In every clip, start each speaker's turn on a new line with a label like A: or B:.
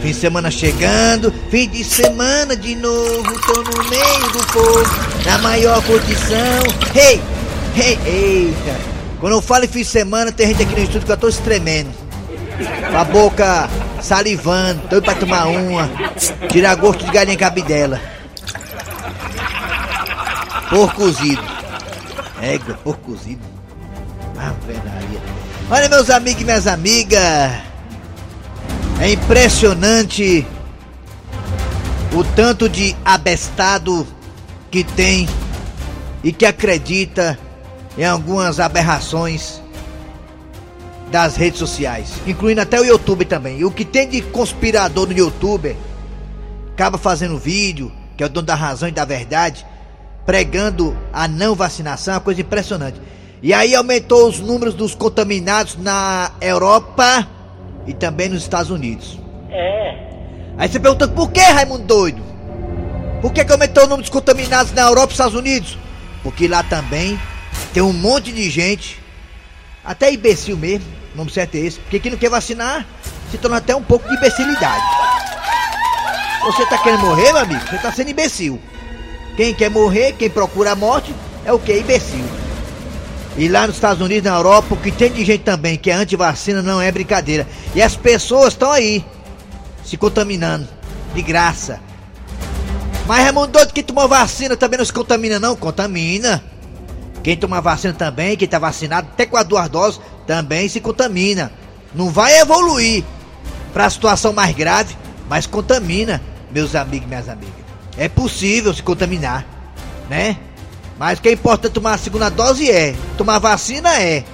A: fim de semana chegando, fim de semana de novo, tô no meio do povo, na maior condição, ei, ei, eita, quando eu falo em fim de semana, tem gente aqui no estúdio que eu tô tremendo, com a boca salivando, doido pra tomar uma, tirar gosto de galinha cabidela. Porco cozido. Égua, porco cozido. Ah. Olha, meus amigos e minhas amigas. É impressionante o tanto de abestado que tem e que acredita em algumas aberrações das redes sociais, incluindo até o YouTube também. E o que tem de conspirador no YouTube acaba fazendo vídeo, que é o dono da razão e da verdade pregando a não vacinação, é uma coisa impressionante. E aí aumentou os números dos contaminados na Europa e também nos Estados Unidos.
B: É.
A: Aí você pergunta, por que, Raimundo doido? Por que, que aumentou o número dos contaminados na Europa e Estados Unidos? Porque lá também tem um monte de gente, até imbecil mesmo, o nome certo é esse, porque quem não quer vacinar se torna até um pouco de imbecilidade. Você tá querendo morrer, meu amigo? Você tá sendo imbecil. Quem quer morrer, quem procura a morte, é o que? Imbecil. E lá nos Estados Unidos, na Europa, o que tem de gente também que é anti-vacina não é brincadeira. E as pessoas estão aí, se contaminando, de graça. Mas Raimundo doido que tomou vacina também não se contamina não? Contamina. Quem toma vacina também, quem tá vacinado, até com as duas doses, também se contamina. Não vai evoluir para a situação mais grave, mas contamina, meus amigos e minhas amigas. É possível se contaminar, né? Mas que é importante tomar a segunda dose é, tomar vacina é.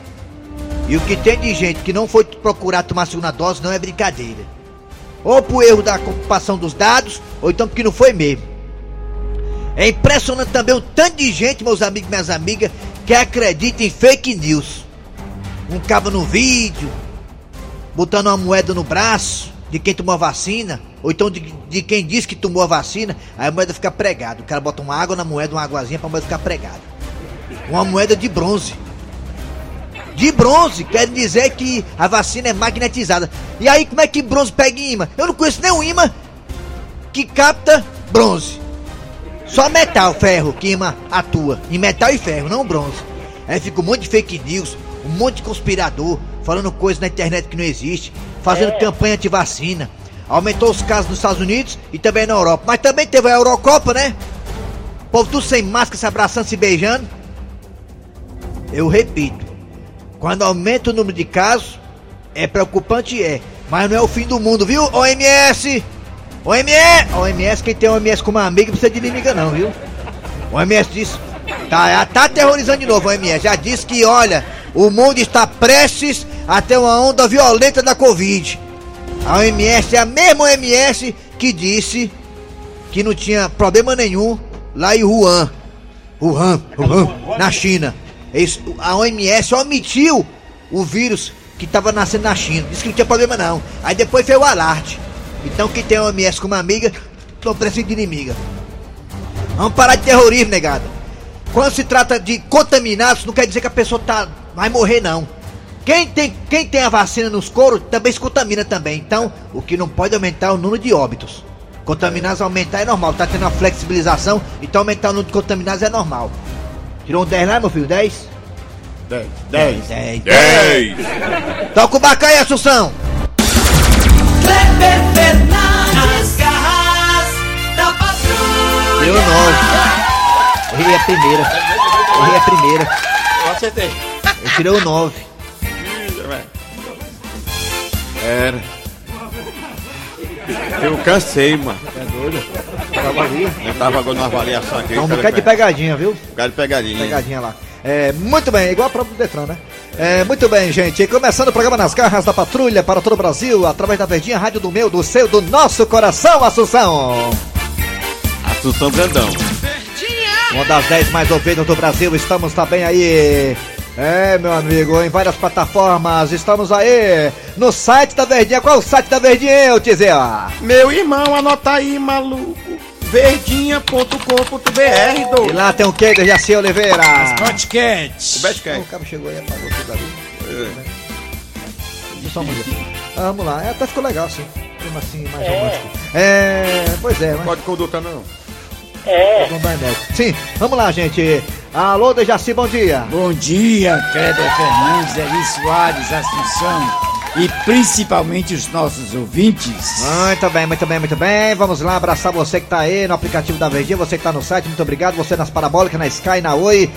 A: E o que tem de gente que não foi procurar tomar a segunda dose não é brincadeira. Ou por erro da ocupação dos dados, ou então porque não foi mesmo. É impressionante também o tanto de gente, meus amigos e minhas amigas, que acredita em fake news. Um cabo no vídeo, botando uma moeda no braço de quem tomou a vacina, ou então de, de quem disse que tomou a vacina, aí a moeda fica pregada. O cara bota uma água na moeda, uma águazinha pra moeda ficar pregada. Uma moeda de bronze. De bronze, quer dizer que a vacina é magnetizada. E aí, como é que bronze pega em imã? Eu não conheço nenhum imã que capta bronze. Só metal, ferro, que imã atua. Em metal e ferro, não bronze. Aí fica um monte de fake news, um monte de conspirador, falando coisas na internet que não existe, fazendo
B: É.
A: campanha anti-vacina. Aumentou os casos nos Estados Unidos e também na Europa. Mas também teve a Eurocopa, né? O povo tudo sem máscara, se abraçando, se beijando. Eu repito, quando aumenta o número de casos, é preocupante, é. Mas não é o fim do mundo, viu, OMS? OMS! OMS, quem tem OMS como amiga não precisa de inimiga não, viu? OMS disse, tá, tá aterrorizando de novo OMS, já disse que, olha, o mundo está prestes a ter uma onda violenta da Covid. A OMS é a mesma OMS que disse que não tinha problema nenhum lá em Wuhan. Wuhan, Wuhan, na China. A OMS omitiu o vírus que estava nascendo na China. Disse que não tinha problema não. Aí depois veio o alarde. Então quem tem a OMS como amiga, não precisa de inimiga. Vamos parar de terrorismo, negada. Quando se trata de contaminados, não quer dizer que a pessoa tá, vai morrer, não. Quem tem, quem tem a vacina nos coros também se contamina também. Então, o que não pode aumentar é o número de óbitos. Contaminados aumentar é normal. Tá tendo uma flexibilização, então aumentar o número de contaminados é normal. Tirou um 10 lá, meu filho? 10?
C: 10, 10,
A: 10.
C: 10.
A: Toca o aí, Assunção.
B: Kleber Fernandes, garras da patrulha.
A: Deu 9. Errei a primeira. Errei a primeira.
C: Eu acertei.
A: Eu tirei o 9.
C: Era. Eu cansei, mano.
A: É doido? Tava ali.
C: Eu tava agora numa avaliação aqui.
A: Um bocado de pegadinha, viu?
C: Bocado de pegadinha.
A: Pegadinha lá. É, muito bem, igual a prova do Detran, né? É, muito bem, gente. Começando o programa Nas Garras da Patrulha para todo o Brasil, através da Verdinha Rádio do meu, do seu, do nosso coração, Assunção.
C: Assunção Grandão.
A: Uma das 10 mais ouvidas do Brasil, estamos também aí. É, meu amigo, em várias plataformas, estamos aí no site da Verdinha. Qual é o site da Verdinha, eu te dizer? ó?
C: Meu irmão, anota aí, maluco. Verdinha.com.br,
A: E lá tem o que, Jaci Oliveira?
D: Podcast.
C: O Best
A: O cara chegou aí e apagou tudo ali. Só um. Ah, vamos lá, é, até ficou legal, sim. Clima assim, mais romântico. É, pois é, mas
C: Pode conduta não.
A: dá mérito. Sim, vamos lá, gente. Alô, Dejaci, bom dia.
D: Bom dia, Kleber Fernandes, Eli Soares, Assunção e principalmente os nossos ouvintes.
A: Muito bem, muito bem, muito bem. Vamos lá abraçar você que tá aí no aplicativo da Verdinha, você que tá no site, muito obrigado. Você nas parabólicas, na Sky, na Oi.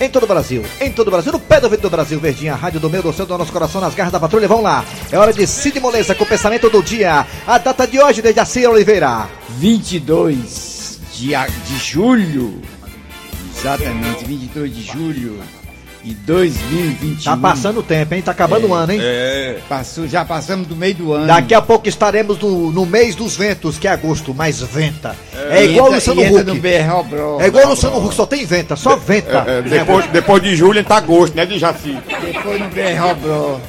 A: Em todo o Brasil, em todo o Brasil, no pé do ouvido do Brasil, Verdinha, rádio do meu, do seu, do nosso coração, nas garras da patrulha. Vamos lá, é hora de Cid Moleza com o pensamento do dia. A data de hoje, Dejaci Oliveira.
D: 22 de, de julho, exatamente, 22 de julho de 2021.
A: Tá passando o tempo, hein? Tá acabando o ano, hein?
C: É.
D: Passou, já passamos do meio do ano.
A: Daqui a pouco estaremos no, no mês dos ventos, que é agosto, mas venta. É, igual o Luciano Huck.
D: no BR Bro.
A: É igual o Luciano Huck, só tem venta, só venta.
C: É, depois, depois de julho entra agosto, né, de Jaci?
D: Depois no BR Bro.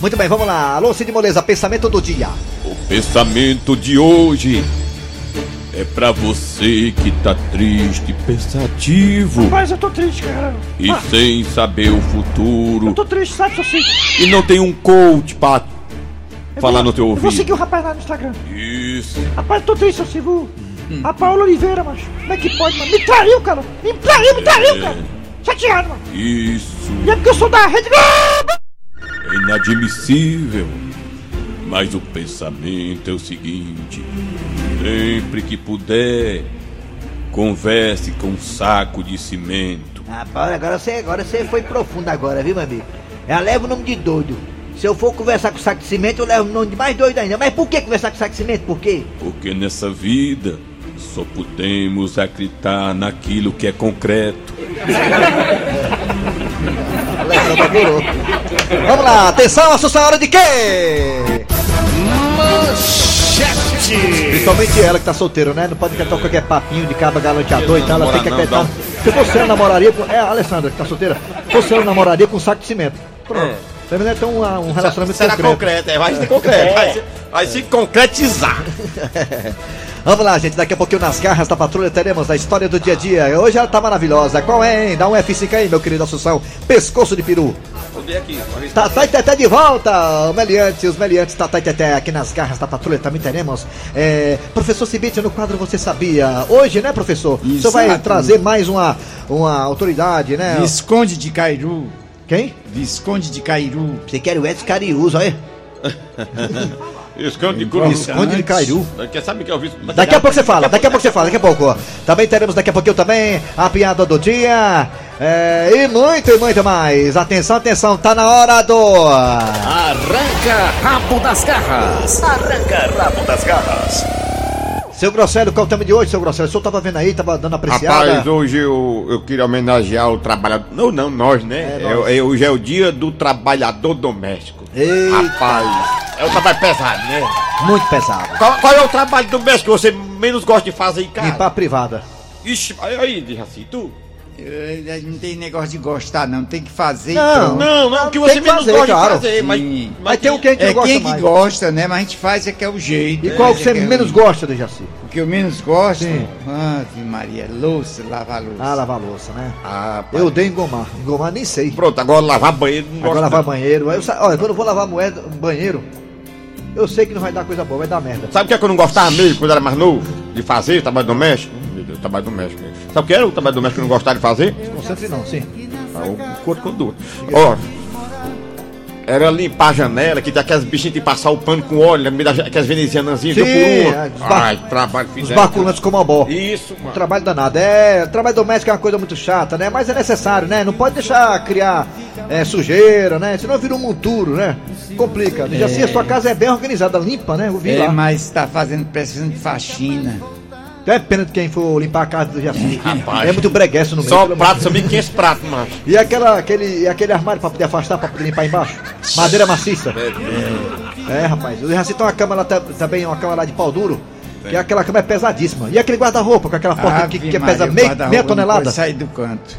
A: Muito bem, vamos lá. Alô, Cid Moleza, pensamento do dia.
E: O pensamento de hoje é pra você que tá triste, pensativo
F: Mas eu tô triste, cara.
E: e sem saber o futuro
F: Eu tô triste, sabe, seu Cid?
E: e não tem um coach pra
F: Eu
E: falar
F: vou-
E: no teu
F: Eu vou seguir
E: ouvido.
F: o rapaz lá no Instagram.
E: Isso.
F: Rapaz, eu tô triste, seu Cid. O- A Paola Oliveira, macho. Como é que pode, mano? Me traiu, cara. Me traiu, me traiu, cara. Chateado, mano.
E: Isso
F: E é porque eu sou da Rede Globo.
E: é inadmissível. Mas o pensamento é o seguinte: sempre que puder, converse com um saco de cimento.
A: Rapaz, agora você, agora você foi profundo agora, viu, meu amigo? Ela leva o nome de doido. Se eu for conversar com o saco de cimento, eu levo o nome de mais doido ainda. Mas por que conversar com o saco de cimento? Por quê?
E: Porque nessa vida só podemos acreditar naquilo que é concreto.
A: Vamos lá, atenção, Assunção, hora de quê? Principalmente ela que tá solteira, né? Não pode acreditar qualquer papinho de caba galanteador e tal. Ela tem que acreditar. Se você namoraria com. É a Alessandra que tá solteira. Se você ela namoraria com um saco de cimento. Pronto. Você vai ter um, um relacionamento
C: Será
A: concreto.
C: concreto, é, vai ser concreto. Vai, se, vai se concretizar.
A: Vamos lá, gente. Daqui a pouquinho nas garras da patrulha teremos a história do dia a dia. Hoje ela tá maravilhosa. Qual é, hein? Dá um F5 aí, meu querido Assunção. Pescoço de peru.
C: Aqui.
A: Tatá e Teté de volta! O Meliante, os Meliantes, Tatá e Teté aqui nas garras da patrulha também teremos. É, professor Cibite no quadro Você Sabia. Hoje, né, professor? O senhor vai trazer mais uma, uma autoridade, né?
D: Visconde de Cairu.
A: Quem?
D: Visconde de Cairu.
A: Você quer o Edson Cariús, olha.
C: Esconde de cruz.
A: Visconde de Cairu.
C: Quer saber que eu vi?
A: Daqui a pouco você fala, daqui a pouco você fala, daqui a pouco. Também teremos daqui a pouquinho também a piada do dia. é, e muito, e muito mais. Atenção, atenção, tá na hora do.
E: Arranca rabo das garras. Arranca rabo das garras.
A: Seu Grosselho, qual é o tema de hoje, seu Grosselho? O senhor tava vendo aí, tava dando apreciada.
C: Rapaz, hoje eu, eu queria homenagear o trabalhador. Não, não, nós, né?
A: É, nós.
C: É, é, hoje é o dia do trabalhador doméstico.
A: Eita.
C: Rapaz, é um trabalho pesado, né?
A: Muito pesado.
C: Qual, qual é o trabalho doméstico que você menos gosta de fazer em casa?
A: Limpar a privada.
C: Ixi, aí, assim, tu?
D: Eh, Não tem negócio de gostar, não. Tem que fazer
A: Não,
D: pronto.
C: Não, não, o que
A: Tem
C: você
A: que
C: menos
A: fazer,
C: gosta
A: claro.
C: de fazer, mas,
D: Sim.
A: Mas tem um que a gente
D: É
A: não gosta
D: quem que
A: mais.
D: gosta, né? Mas a gente faz é que é o jeito.
A: E
D: né?
A: qual
D: É
A: que você
D: que é o-
A: menos gosta, Dejaci?
D: O que eu menos gosto?
A: Sim.
D: Ave Maria, louça, lavar louça.
A: Ah, lavar louça, né?
C: Ah.
A: Eu odeio engomar. Engomar nem sei.
C: Pronto, agora lavar banheiro não
A: Agora
C: gosto
A: lavar banheiro. Eu, sa- olha, quando eu vou lavar moeda, banheiro, eu sei que não vai dar coisa boa, vai dar merda.
C: Sabe o que, é que eu não gostava mesmo quando era mais novo? De fazer trabalho doméstico? Meu Deus, trabalho doméstico. Sabe o que era o trabalho doméstico que eu não gostava de fazer?
A: Concentre não, sim.
C: Ah, um corpo dor. Ó, era limpar a janela, que tem aquelas bichinhas que passar o pano com óleo, meio das- aquelas venezianazinhas,
A: Sim,
C: uma por
A: é,
C: uma.
A: os ba-
C: Ai, trabalho
A: Os
C: fizeram.
A: baculantes como a bó.
C: Isso,
A: Um
C: mano.
A: trabalho danado. É, trabalho doméstico é uma coisa muito chata, né? Mas é necessário, né? Não pode deixar criar é, sujeira, né? Senão vira um monturo, né? Complica. Dejaci, a sua casa é bem organizada, limpa, né? Eu vi
D: É,
A: lá.
D: mas tá fazendo, precisando de faxina.
A: Então é pena de quem for limpar a casa do Jaci.
C: Rapaz.
A: É muito breguesso no meio.
C: Só prato, são 1.500 pratos, macho.
A: E aquela, aquele, aquele armário pra poder afastar, pra poder limpar embaixo? Madeira maciça. É, rapaz. O Jaci tem uma cama lá ta- também, uma cama lá de pau duro. Que aquela cama é pesadíssima. E aquele guarda-roupa com aquela porta que, que pesa
D: Maria,
A: meio,
D: guarda-roupa
A: meia
D: não
A: tonelada.
D: sair do canto.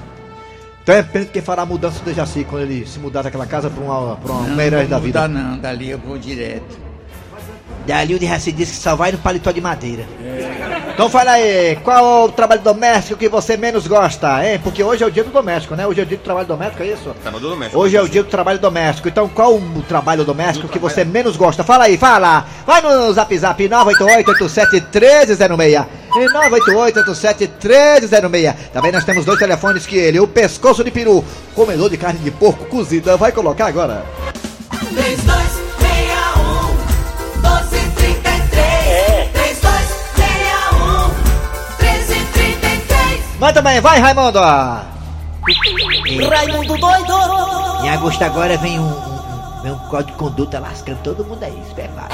A: Então é pena de quem fará a mudança do Jaci quando ele se mudar daquela casa pra uma, pra uma
D: Não, não
A: da vida.
D: não, dali eu vou direto.
A: Dali o de Jaci disse que só vai no paletó de madeira. Então fala aí, qual o trabalho doméstico que você menos gosta, hein? Porque hoje é o dia do doméstico, né? Hoje é o dia do trabalho doméstico, é isso?
C: Tá no doméstico.
A: Hoje é o dia do trabalho doméstico. Então, qual o trabalho doméstico que você menos gosta? Fala aí, fala! Vai no zap zap 988-87-1306. E 988-87-1306. Também nós temos dois telefones que ele, o pescoço de peru, comedor de carne de porco cozida, vai colocar agora.
B: 3261
A: Manda bem, vai Raimundo!
B: Raimundo doido
A: Em agosto agora vem um, um, um- vem um código de conduta lascando todo mundo aí, prepara.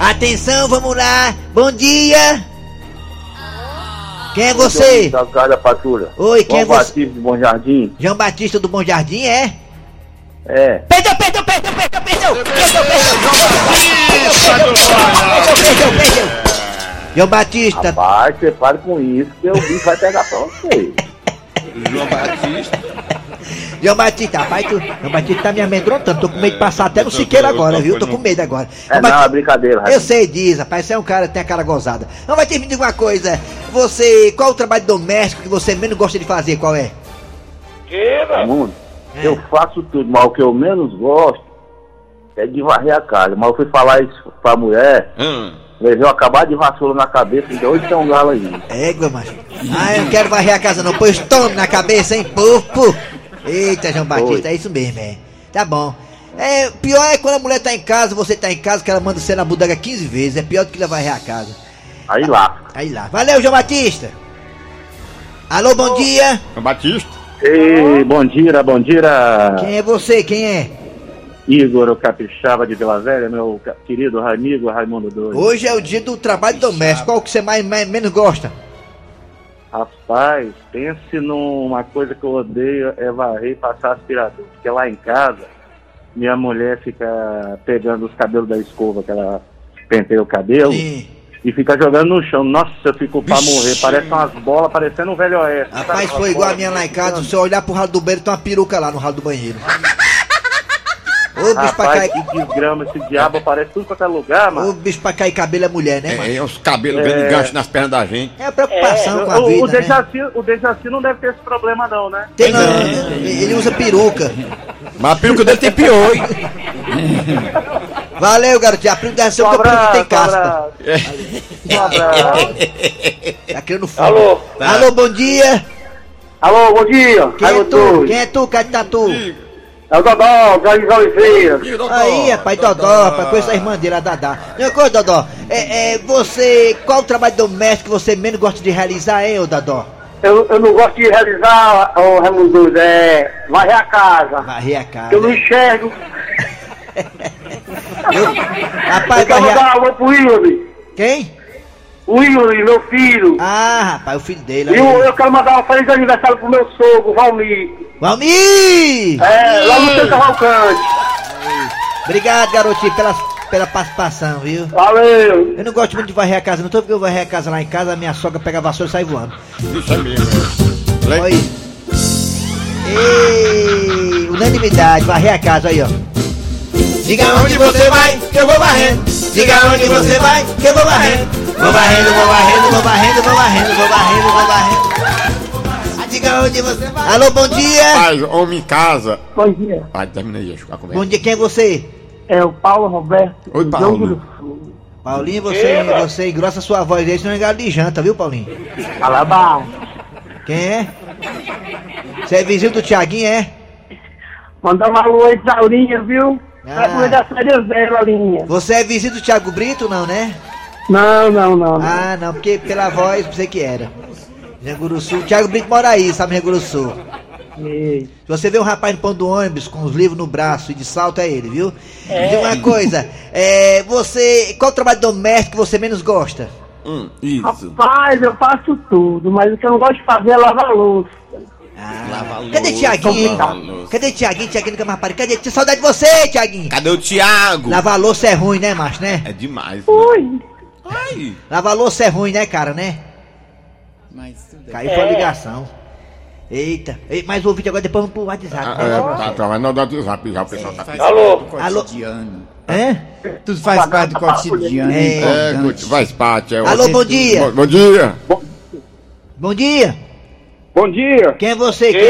A: Atenção, vamos lá! Bom dia! Quem é você?
G: Da patrulha.
A: Oi, quem é
G: João
A: você?
G: Batista de Bom Jardim.
A: João Batista do Bom Jardim, é?
G: É.
A: Perdeu, perdeu, perdeu, perdeu, perdeu! Perdeu, perdeu! Perdeu, perdeu, perdeu! João Batista,
G: Rapaz, você para com isso que o bicho vai pegar pra você.
E: João Batista.
A: João Batista, rapaz, tu, João Batista tá me amedrontando, tô com medo de passar até no Siqueira agora, viu? Tô com medo agora.
G: É
A: João
G: não, é
A: Batista-
G: brincadeira,
A: Eu
G: rapaz.
A: sei disso, rapaz, você é um cara que tem a cara gozada. Não vai ter me diga uma coisa, você, qual o trabalho doméstico que você menos gosta de fazer, qual é?
G: Raimundo, eu faço tudo, mas o que eu menos gosto é de varrer a casa. Mas eu fui falar isso pra mulher,
E: Hum.
G: Levei eu acabar de vassoura na cabeça e deu oito tem um galo aí.
A: Égua, macho. Ah, eu não quero varrer a casa não, pois tome na cabeça, hein, pufo. Eita, João Batista, é isso mesmo, é. Tá bom. É, pior é quando a mulher tá em casa, você tá em casa, que ela manda você na bodega 15 vezes, é pior do que ela varrer a casa.
G: Aí lá.
A: Aí lá. Valeu, João Batista. Alô, bom dia.
C: João Batista.
G: Ei, bom dia, bom dia.
A: Quem é você? Quem é?
G: Igor, o capixaba de Vila Velha, meu querido amigo Raimundo Doido.
A: Hoje é o dia do trabalho doméstico. Qual que você mais, mais- menos gosta?
G: Rapaz, pense numa coisa que eu odeio é varrer e passar aspirador. Porque lá em casa, minha mulher fica pegando os cabelos da escova, que ela penteia o cabelo,
A: Sim.
G: e fica jogando no chão. Nossa, eu fico pra morrer. Parece umas bolas, parecendo um velho oeste.
A: Rapaz, foi igual a minha lá em casa. Se eu olhar pro ralo do banheiro, tem uma peruca lá no ralo do banheiro. Ô, bicho pra
G: Rapaz,
A: cair.
G: que desgrama, esse diabo aparece tudo quanto é lugar,
A: Ô,
G: mano.
A: bicho pra cair cabelo é mulher, né, mano?
C: É, é os cabelos vendo gancho nas pernas da gente.
A: É a preocupação com a
G: o, o,
A: vida, né?
G: Dejaci, o Dejaci não deve ter esse problema não, né?
A: Tem não, ele usa peruca.
C: Mas a peruca dele tem pior, hein?
A: Valeu, garotinho. A peruca deve ser
G: Um
A: um peruca que tem casca.
C: É.
G: Abraço.
A: Tá criando fogo.
G: Alô?
A: Alô, bom dia.
G: Alô, bom dia.
A: Quem é tu? Quem é tu, Catatu?
G: É o Dodó, Jorge Oliveira.
A: Aí, rapaz, Dodó, rapaz, conheço a irmã dele, a Dadá. Uma coisa, Dodó, é, é, você, qual o trabalho doméstico que você menos gosta de realizar, hein, ô Dodó?
G: Eu, eu não gosto de realizar, ô Raimundo, é varrer a casa.
A: Varrer a casa.
G: Eu não enxergo.
A: Eu, rapaz,
G: Eu quero
A: varrer
G: mandar
A: a...
G: um alô pro Yuri.
A: Quem?
G: O Yuri, meu filho.
A: Ah, rapaz, o filho dele.
G: E eu, eu quero mandar um feliz aniversário pro meu sogro, Valmir.
A: Valmir!
G: É, lá no Centro Cavalcante.
A: Obrigado, garotinho, pela, pela participação, viu?
G: Valeu.
A: Eu não gosto muito de varrer a casa, não tô porque eu varrer a casa lá em casa, a minha sogra pega a vassoura e sai voando.
C: Isso é mesmo.
A: Olha aí. Ei, unanimidade, varrer a casa aí, ó. Diga onde você vai, que eu vou varrendo. Diga onde você vai, que eu vou varrendo. Vou varrendo, vou varrendo, vou varrendo, vou varrendo, vou varrendo, vou varrendo. Ah, Diga onde você vai. Alô, bom dia.
C: Rapaz, homem em casa.
G: Bom dia.
C: Vai, termina aí a conversa.
A: Bom dia, quem é você?
G: É o Paulo Roberto.
C: Oi, Paulo.
A: Paulinho, você, você engrossa sua voz aí, senão é galo de janta, viu, Paulinho?
G: Alabá.
A: Quem é? Você é vizinho do Tiaguinho, é?
G: Mandar uma alô aí pra Aurinha, viu?
A: Ah.
G: Pra cuidar das férias dela, Aurinha.
A: Você é vizinho do Thiago Brito, não, né?
G: Não, não, não. não.
A: Ah, não, porque pela voz pensei que era. Janguru Sul. Thiago Brito mora aí, sabe.
G: Ei.
A: Se você vê um rapaz no pão do ônibus com os livros no braço e de salto, é ele, viu? É. Diga uma coisa, é, você. Qual trabalho doméstico que você menos gosta?
E: Hum, isso.
H: Rapaz, eu faço tudo, mas o que eu não gosto de fazer é lavar louça.
E: Lava a
A: Cadê
E: louça,
A: Tiaguinho?
E: louça.
A: Cadê Tiaguinho? Tiaguinho nunca mais. Cadê? Tinha saudade de você, Tiaguinho.
E: Cadê o Thiago?
A: Lavar louça é ruim, né, macho, né?
E: É demais. Né?
H: Ui,
E: Ai.
A: Lavar louça é ruim, né, cara, né?
D: Mas tudo é.
A: Caiu pra ligação. Eita. Ei, mais um vídeo agora, depois vamos pro WhatsApp.
C: Ah, é, tá, tá, vai no WhatsApp já, o pessoal tá pedindo.
D: Alô? Do
A: Alô? É?
D: Tudo faz parte do cotidiano.
A: É.
D: É,
C: É, faz parte. É,
A: Alô, bom dia.
C: Bom, bom dia.
A: Bom dia.
H: bom dia.
A: Quem é você? Quem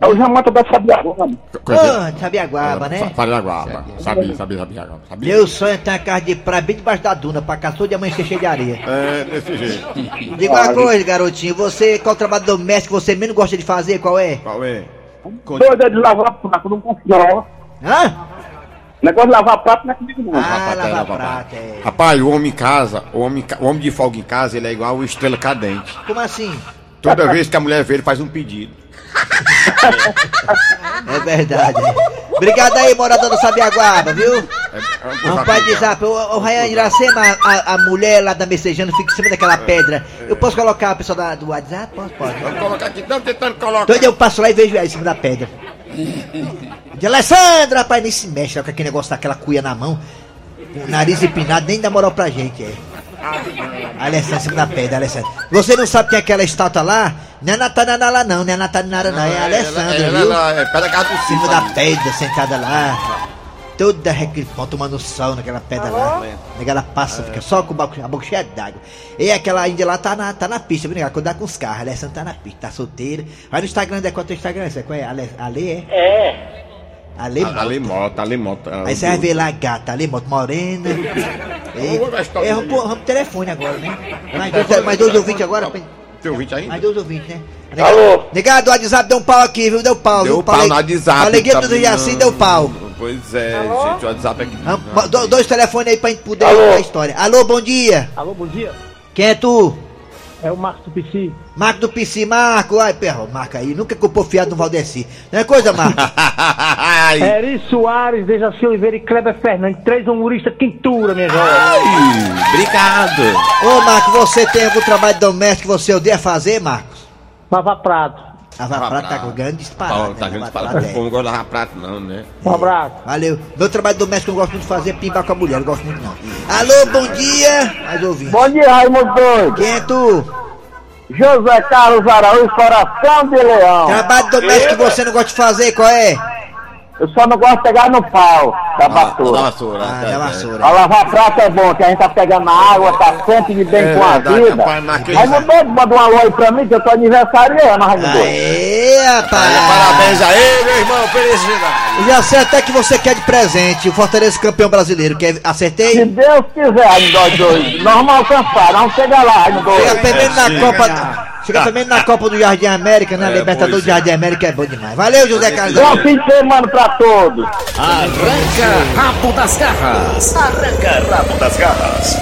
A: é?
H: É o Jamanta da Sabiaguaba.
A: Ah, Sabiaguaba, né?
C: Paraguaba. Sabia, sabia, sabia. sabia.
A: Meu sonho é ter uma casa de praia bem debaixo da duna, pra caçou de amanhecer cheio de areia.
C: É, desse jeito.
A: Diga uma coisa, garotinho, você, qual trabalho doméstico que você menos gosta de fazer, qual é?
C: Qual é?
H: Doido é de lavar prato, não confio.
A: Hã?
H: Negócio de lavar prato não é comigo não.
A: Ah,
C: Rapaz,
A: lavar
C: rapaz.
A: prato, é.
C: Rapaz, o homem em casa, o homem, o homem de folga em casa, ele é igual o estrela cadente.
A: Como assim?
C: Toda vez que a mulher vê, ele faz um pedido.
A: É verdade. é. Obrigado aí, morador do Sabiaguaba, viu?
C: É, é um
A: Vamos para WhatsApp. O, o Ryan Iracema, a, a mulher lá da Messejana fica em cima daquela pedra. Eu posso colocar a pessoa da- do WhatsApp? Posso, pode.
C: Vamos colocar aqui, estamos tentando colocar.
A: Então eu passo lá e vejo ela em cima da pedra. De Alessandra, rapaz, nem se mexe ó, com aquele negócio daquela cuia na mão. O nariz empinado, nem dá moral pra gente, é. Alessandra, da pedra, Alessandra. Você não sabe quem é aquela estátua lá? Não é Natanana lá não, não é Natanara não, é a Alessandra,
C: ela,
A: viu?
C: ela, é pé da casa do
A: Em cima da
C: ali.
A: pedra, sentada lá. Toda recripão, tomando sol naquela pedra lá. Nega, Ela passa, fica só com a boca, a boca cheia d'água. E aquela índia lá tá na, tá na pista, viu? Quando dá com os carros, a Alessandra tá na pista, tá solteira. Vai no Instagram, é qual é o teu Instagram? Você qual é? Ale, Ale é? É. Ale Mota.
C: Ali mota, ali mota.
A: Aí você vai ver lá a gata, Ale Mota, morena. É,
C: o
A: vamos, pro- vamos pro telefone agora, né? Mais dois, mais dois ouvintes agora.
C: Tem ouvinte aí?
A: mais dois ouvintes, né?
H: Alô?
A: Negado, do WhatsApp deu um pau aqui, viu? Deu pau,
C: Deu
A: viu?
C: pau
A: Falei-
C: no WhatsApp.
A: Que
C: tá
A: do Jaci deu pau.
C: Pois é, gente, o WhatsApp aqui.
A: Vamos, do- dois telefones aí pra gente poder
H: Alô?
A: contar a história. Alô, bom dia.
F: Alô, bom dia.
A: Quem é tu?
F: É o Marcos do PC.
A: Marco do PC, Marco. Ai, perro, Marco aí. Nunca culpou fiado no Valdeci. Não é coisa, Marco?
F: Eri Soares, Dejaci Oliveira e Kleber Fernandes. Três humoristas quintura, minha jovem.
E: Ai, obrigado.
A: Ô, Marco, você tem algum trabalho doméstico que você odeia fazer, Marcos?
F: Lavar prato.
A: A Prata tá com grande né?
C: tá grande
A: Lava
C: disparado.
A: Prata, é.
C: Como não gosta de lavar prato, não, né?
F: Um abraço.
A: Valeu. Meu trabalho doméstico que eu gosto muito de fazer é pimbar com a mulher. Não gosto muito, não. Alô, bom dia. Mais ouvindo.
H: Bom dia, Raimundo Doido.
A: Quem é tu?
H: José Carlos Araújo, Coração de Leão.
A: Trabalho doméstico que você não gosta de fazer, qual é?
H: Eu só não gosto de pegar no pau da
C: Da
H: vassoura.
C: vassoura.
A: Ah,
C: tá,
A: da
C: tá.
A: vassoura.
H: A lavar prato é bom, que a gente tá pegando na água, tá sempre de bem
C: É
H: com a
C: verdade,
H: vida.
C: rapaz, naquele-
H: Raimundo Doido, manda um alô aí pra mim, que eu tô aniversariando, Raimundo.
A: Aê, rapaz.
C: Parabéns aí, meu irmão, felicidade.
A: Já sei até que você quer de presente o Fortaleza campeão brasileiro. Quer...
H: Se
A: Acertei?
H: Deus quiser, Raimundo nós vamos alcançar, vamos chegar lá, Raimundo
A: Chega
H: Doido.
A: primeiro na Copa. Chega primeiro na Copa do Jardim América, né?
C: É,
A: Libertadores
C: pois
A: do Jardim América é bom demais. Valeu, José Carlos.
H: Bom fim de semana pra todos.
I: Arranca rabo das garras. Arranca rabo das garras.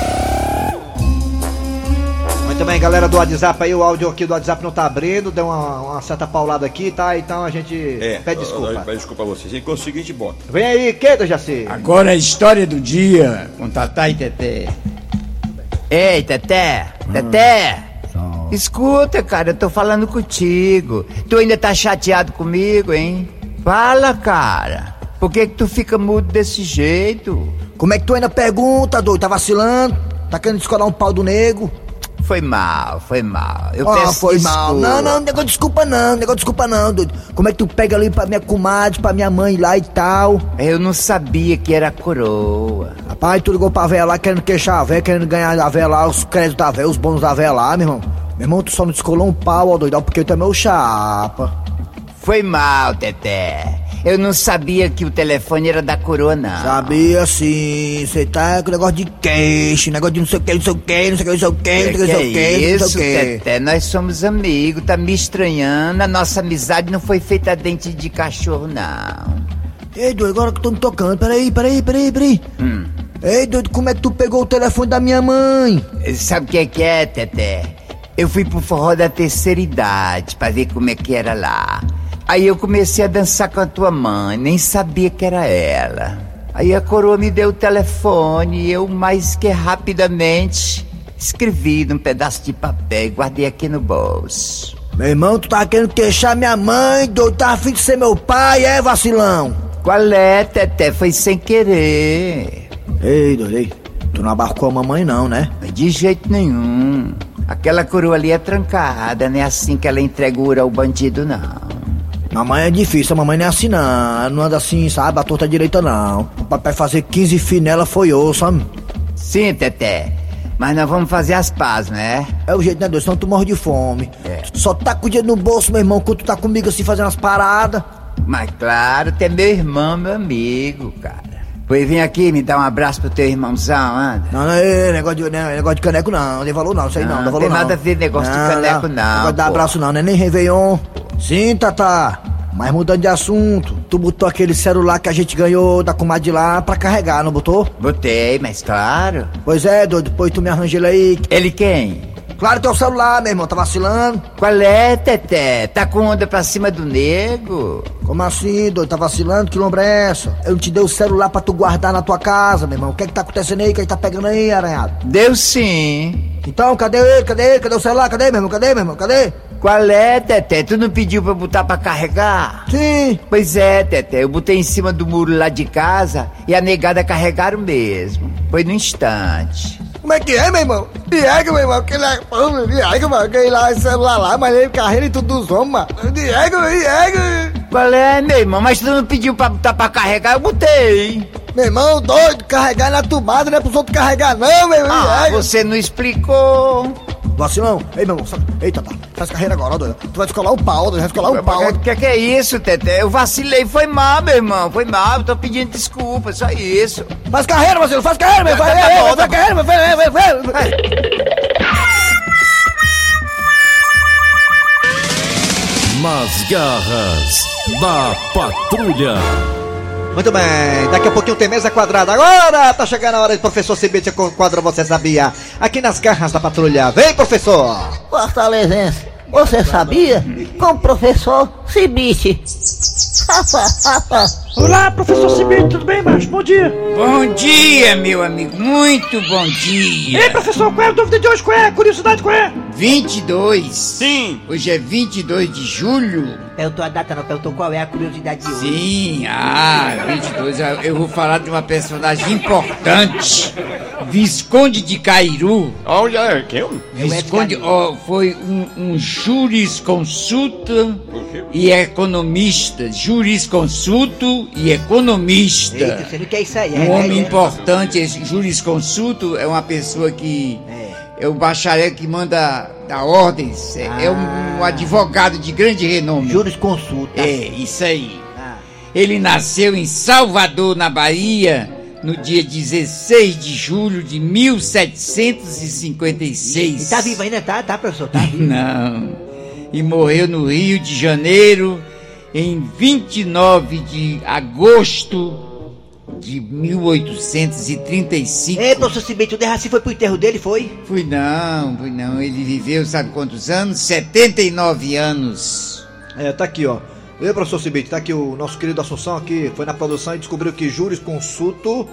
A: Muito bem, galera do WhatsApp aí, o áudio aqui do WhatsApp não tá abrindo, deu uma, uma certa paulada aqui, tá? Então a gente
E: É,
A: pede desculpa.
E: Pede desculpa a vocês. Se conseguir, a gente bota.
A: Vem aí, que, Jaci?
D: Agora a história do dia com Tatá e Teté.
J: Ei, Teté, Teté. Escuta, cara, eu tô falando contigo. Tu ainda tá chateado comigo, hein? Fala, cara. Por que que tu fica mudo desse jeito?
A: Como é que tu ainda pergunta, doido? Tá vacilando? Tá querendo descolar um pau do nego?
J: Foi mal, foi mal. Eu
A: Ah,
J: peço
A: foi
J: desculpa.
A: mal. Não, não, negócio de desculpa não, negócio de desculpa não, doido. Como é que tu pega ali pra minha comadre, pra minha mãe lá e tal?
J: Eu não sabia que era coroa.
A: Rapaz, tu ligou pra véia lá querendo queixar a véia, querendo ganhar da véia lá, os créditos da véia, os bônus da véia lá, meu irmão. Meu irmão, tu só não descolou um pau, ó, doidão, porque tu é meu chapa.
J: Foi mal, Teté. Eu não sabia que o telefone era da coroa, não.
A: Sabia sim, cê tá com negócio de queixo, negócio de não sei o que, não sei o que, não sei o que, não sei o que, não sei o que, não sei o que?
J: Nós somos amigos, tá me estranhando. A nossa amizade não foi feita a dente de cachorro, não.
A: Ei, doido, agora que eu tô me tocando, peraí, peraí, peraí, peraí.
J: Hum.
A: Ei, doido, como é que tu pegou o telefone da minha mãe?
J: Sabe o que é que é, Teté? Eu fui pro forró da terceira idade pra ver como é que era lá. Aí eu comecei a dançar com a tua mãe, nem sabia que era ela. Aí a coroa me deu o telefone e eu, mais que rapidamente, Escrevi num pedaço de papel e guardei aqui no bolso.
K: Meu irmão, tu tava querendo queixar minha mãe, doido, tava afim de ser meu pai, é, vacilão?
J: Qual é, Teté? Foi sem querer.
K: Ei, doido, ei, tu não abarcou a mamãe não, né?
J: De jeito nenhum. Aquela coroa ali é trancada, não é assim que ela entregura ao bandido, não.
K: Mamãe é difícil, a mamãe não é assim não, não anda assim, sabe, a torta direita não. O papai fazer 15 fios nela foi osso, sabe?
J: Sim, Teté. Mas nós vamos fazer as pazes, né?
K: É o jeito, né, doido, senão tu morre de fome.
J: É.
K: Só tá com o dinheiro no bolso, meu irmão, quando tu tá comigo assim fazendo as paradas.
J: Mas claro, tu é meu irmão, meu amigo, cara. Pois vem aqui me dar um abraço pro teu irmãozão, anda.
K: Não, não é negócio de, não, é negócio de caneco não, não tem valor não, isso aí não,
J: Não,
K: não,
J: não
K: dá valor
J: tem
K: não.
J: nada a ver negócio de caneco, não,
K: Não dar
J: pô.
K: abraço não, não é nem Réveillon. Sim, Tata, mas mudando de assunto, tu botou aquele celular que a gente ganhou da comadre lá pra carregar, não botou?
J: Botei, mas claro.
K: Pois é, doido, depois tu me arranja ele aí.
J: Ele quem?
K: Claro que é o celular, meu irmão, tá vacilando.
J: Qual é, Teté? Tá com onda pra cima do nego?
K: Como assim, doido, tá vacilando? Que lombra é essa? Eu te dei o celular pra tu guardar na tua casa, meu irmão. O que é que tá acontecendo aí? O que é que tá pegando aí, aranhado?
J: Deu sim.
K: Então, cadê ele? Cadê ele? Cadê o celular? Cadê, meu irmão? Cadê, meu irmão? Cadê?
J: Qual é, Teté? Tu não pediu pra botar pra carregar?
K: Sim.
J: Pois é, Teté. Eu botei em cima do muro lá de casa e a negada carregaram mesmo. Foi no instante.
K: Como é que é, meu irmão? Diego, meu irmão, que ele é. Ô, Diego, mano, que lá, esse celular lá, mas ele carreira e tudo dos homens, mano. Diego, Diego.
J: Qual é, meu irmão? Mas tu não pediu pra botar pra carregar? Eu botei.
K: Meu irmão, doido, carregar na tomada, não é pros outros carregar, não, meu irmão.
J: Ah,
K: Diego.
J: você não explicou.
K: Vacilão, ei, meu irmão, sabe? Eita, tá. Faz carreira agora, ó, doido. Tu vai descolar o pau, doido, vai descolar o pau.
J: O que, que é isso, Teté? Eu vacilei, foi mal, meu irmão. Foi mal, tô pedindo desculpa, só isso.
K: Faz carreira, Vacilão, faz carreira, meu
J: Tá
K: Vai,
J: tá
K: faz
J: bom.
K: carreira, meu vai, vai, vai, vai.
I: Nas garras da patrulha.
A: Muito bem, daqui a pouquinho tem mesa quadrada. Agora tá chegando a hora de professor Cibite com o quadro Você Sabia? Aqui nas garras da patrulha. Vem, professor!
L: Fortalezense, você sabia? Com o professor Cibite.
M: Olá, professor Cibite, tudo bem, macho? Bom dia.
D: Bom dia, meu amigo. Muito bom dia.
M: Ei, professor, qual é a dúvida de hoje? Qual é? Curiosidade, qual é?
D: 22. Sim. Hoje é 22 de julho.
K: Perguntou a data, não perguntou qual é a curiosidade de hoje.
D: Sim, ah, 22. Eu eu vou falar de uma personagem importante. Visconde de Cairu.
C: Olha, quem?
D: Visconde ó, foi um, um jurisconsulto e economista. Jurisconsulto e economista.
K: Eita, você não quer isso aí, é?
D: Um homem
K: é,
D: importante, esse jurisconsulto é uma pessoa que é, o bacharel que manda dar ordens, é, é um, um advogado de grande renome.
K: Jurisconsulta.
D: É, isso aí. Ele nasceu em Salvador, na Bahia, no dia 16 de julho de 1756.
K: E tá vivo ainda, tá, tá, professor? Tá vivo.
D: Não. E morreu no Rio de Janeiro em 29 de agosto de 1835.
K: Ei, professor Cibite, o Derraci foi pro enterro dele, foi?
D: Fui não, fui não. Ele viveu, sabe quantos anos? 79 anos.
A: É, tá aqui, ó. Ei, professor Cibite, tá aqui o nosso querido Assunção aqui, foi na produção e descobriu que jurisconsulto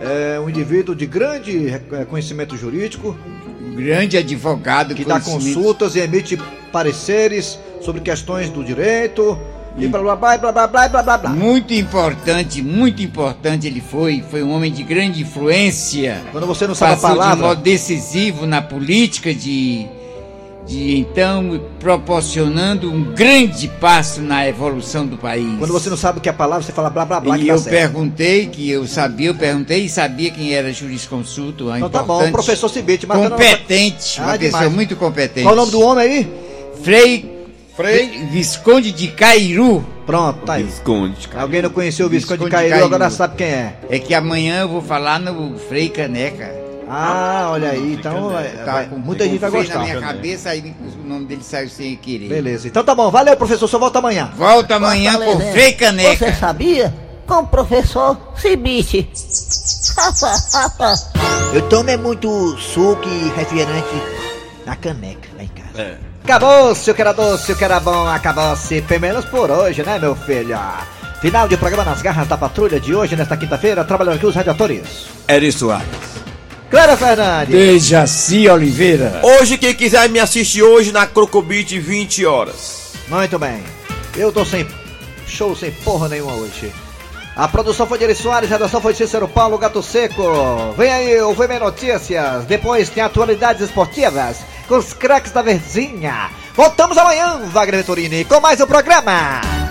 A: é um indivíduo de grande eh, conhecimento jurídico
D: Um grande advogado
A: que dá consultas e emite pareceres sobre questões do direito e blá blá blá blá blá blá blá blá.
D: Muito importante, muito importante ele foi. Foi um homem de grande influência.
A: Quando você não sabe a palavra-
D: de modo decisivo na política de, de então proporcionando um grande passo na evolução do país.
A: Quando você não sabe o que é a palavra, você fala blá blá blá
D: E eu
A: certo.
D: perguntei, que eu sabia, eu perguntei e sabia quem era jurisconsulto.
A: Então tá bom, professor Cibite, mas
D: Competente,
A: Ah,
D: uma pessoa
A: demais.
D: muito competente.
A: Qual o nome do homem aí?
D: Frei. Frei Visconde de Cairu.
A: Pronto, tá aí.
E: Visconde de
A: Alguém não conheceu o Visconde de
D: Visconde de
A: Cairu, agora
D: Cairu.
A: sabe quem é.
D: É que amanhã eu vou falar no Frei Caneca.
A: Ah, olha aí, então vai-
D: Tá
A: vai- muita gente vai gostar.
D: na minha cabeça, aí o nome dele saiu sem querer.
A: Beleza, então tá bom, valeu professor, só volta amanhã.
D: Volta amanhã com o Frei Caneca.
L: Você sabia? Com o professor Cibite.
K: Eu tomo é muito suco e refrigerante na caneca lá em casa.
A: É. Acabou-se, o que era doce, o que era bom, acabou-se. Pelo menos por hoje, né, meu filho? Final de programa nas garras da patrulha de hoje, nesta quinta-feira, trabalhando aqui os radiadores.
E: Eri Soares.
A: Clara Fernandes.
D: Dejaci Oliveira.
C: Hoje, quem quiser me assistir hoje na Crocobit 20 horas.
A: Muito bem. Eu tô sem show, sem porra nenhuma hoje. A produção foi de Eri Soares, a redação foi de Cícero Paulo Gato Seco. Vem aí o VM Notícias. Depois tem atualidades esportivas com os craques da Verzinha. Voltamos amanhã, Wagner Venturini, com mais um programa.